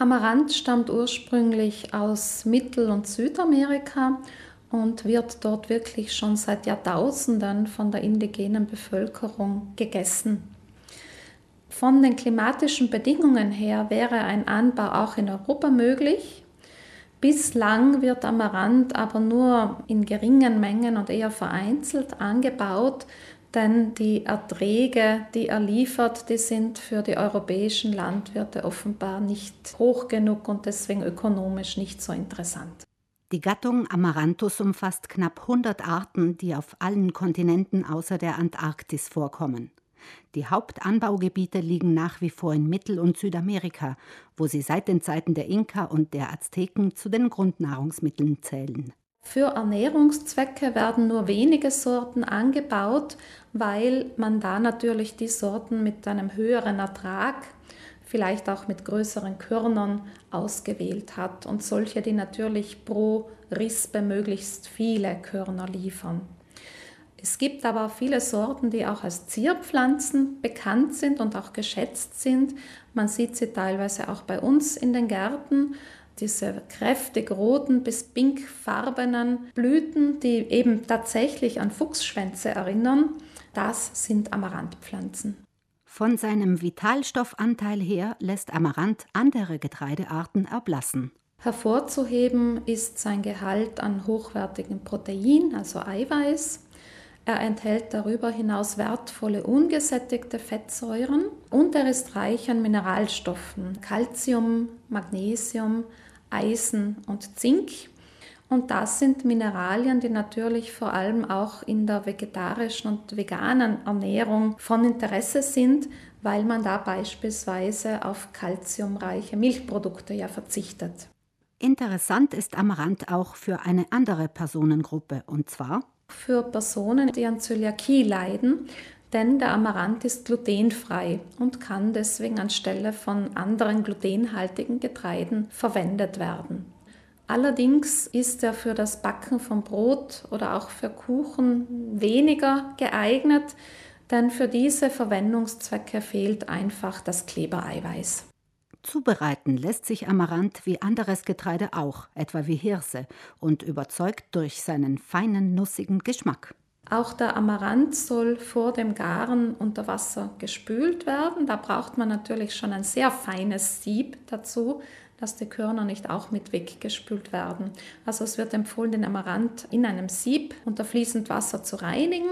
Amaranth stammt ursprünglich aus Mittel- und Südamerika und wird dort wirklich schon seit Jahrtausenden von der indigenen Bevölkerung gegessen. Von den klimatischen Bedingungen her wäre ein Anbau auch in Europa möglich. Bislang wird Amaranth aber nur in geringen Mengen und eher vereinzelt angebaut, denn die Erträge, die er liefert, die sind für die europäischen Landwirte offenbar nicht hoch genug und deswegen ökonomisch nicht so interessant. Die Gattung Amaranthus umfasst knapp 100 Arten, die auf allen Kontinenten außer der Antarktis vorkommen. Die Hauptanbaugebiete liegen nach wie vor in Mittel- und Südamerika, wo sie seit den Zeiten der Inka und der Azteken zu den Grundnahrungsmitteln zählen. Für Ernährungszwecke werden nur wenige Sorten angebaut, weil man da natürlich die Sorten mit einem höheren Ertrag, vielleicht auch mit größeren Körnern ausgewählt hat und solche, die natürlich pro Rispe möglichst viele Körner liefern. Es gibt aber viele Sorten, die auch als Zierpflanzen bekannt sind und auch geschätzt sind. Man sieht sie teilweise auch bei uns in den Gärten diese kräftig roten bis pinkfarbenen Blüten, die eben tatsächlich an Fuchsschwänze erinnern, das sind Amaranthpflanzen. Von seinem Vitalstoffanteil her lässt Amaranth andere Getreidearten erblassen. Hervorzuheben ist sein Gehalt an hochwertigem Protein, also Eiweiß. Er enthält darüber hinaus wertvolle ungesättigte Fettsäuren und er ist reich an Mineralstoffen, Calcium, Magnesium, Eisen und Zink. Und das sind Mineralien, die natürlich vor allem auch in der vegetarischen und veganen Ernährung von Interesse sind, weil man da beispielsweise auf kalziumreiche Milchprodukte ja verzichtet. Interessant ist Amaranth auch für eine andere Personengruppe, und zwar für Personen, die an Zöliakie leiden, denn der Amaranth ist glutenfrei und kann deswegen anstelle von anderen glutenhaltigen Getreiden verwendet werden. Allerdings ist er für das Backen von Brot oder auch für Kuchen weniger geeignet, denn für diese Verwendungszwecke fehlt einfach das Klebereiweiß. Zubereiten lässt sich Amaranth wie anderes Getreide auch, etwa wie Hirse, und überzeugt durch seinen feinen, nussigen Geschmack. Auch der Amaranth soll vor dem Garen unter Wasser gespült werden. Da braucht man natürlich schon ein sehr feines Sieb dazu, dass die Körner nicht auch mit weggespült werden. Also es wird empfohlen, den Amaranth in einem Sieb unter fließend Wasser zu reinigen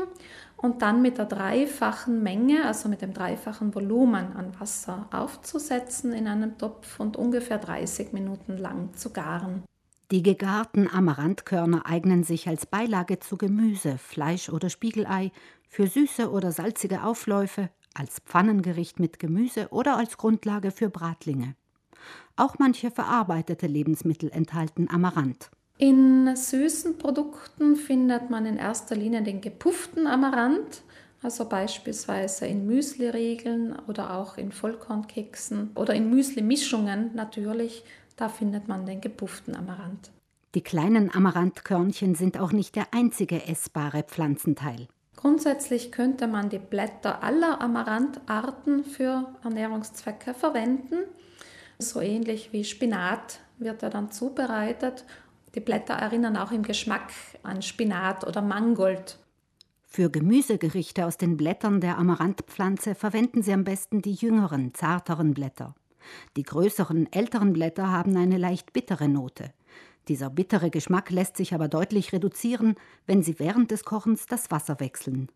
und dann mit der dreifachen Menge, also mit dem dreifachen Volumen an Wasser aufzusetzen in einem Topf und ungefähr 30 Minuten lang zu garen. Die gegarten Amaranthkörner eignen sich als Beilage zu Gemüse, Fleisch oder Spiegelei, für süße oder salzige Aufläufe, als Pfannengericht mit Gemüse oder als Grundlage für Bratlinge. Auch manche verarbeitete Lebensmittel enthalten Amaranth. In süßen Produkten findet man in erster Linie den gepufften Amaranth, also beispielsweise in Müsliriegeln oder auch in Vollkornkeksen oder in Müsli-Mischungen natürlich da findet man den gepufften Amaranth. Die kleinen Amaranthkörnchen sind auch nicht der einzige essbare Pflanzenteil. Grundsätzlich könnte man die Blätter aller Amarantharten für Ernährungszwecke verwenden. So ähnlich wie Spinat wird er dann zubereitet. Die Blätter erinnern auch im Geschmack an Spinat oder Mangold. Für Gemüsegerichte aus den Blättern der Amaranthpflanze verwenden Sie am besten die jüngeren, zarteren Blätter. Die größeren, älteren Blätter haben eine leicht bittere Note. Dieser bittere Geschmack lässt sich aber deutlich reduzieren, wenn Sie während des Kochens das Wasser wechseln.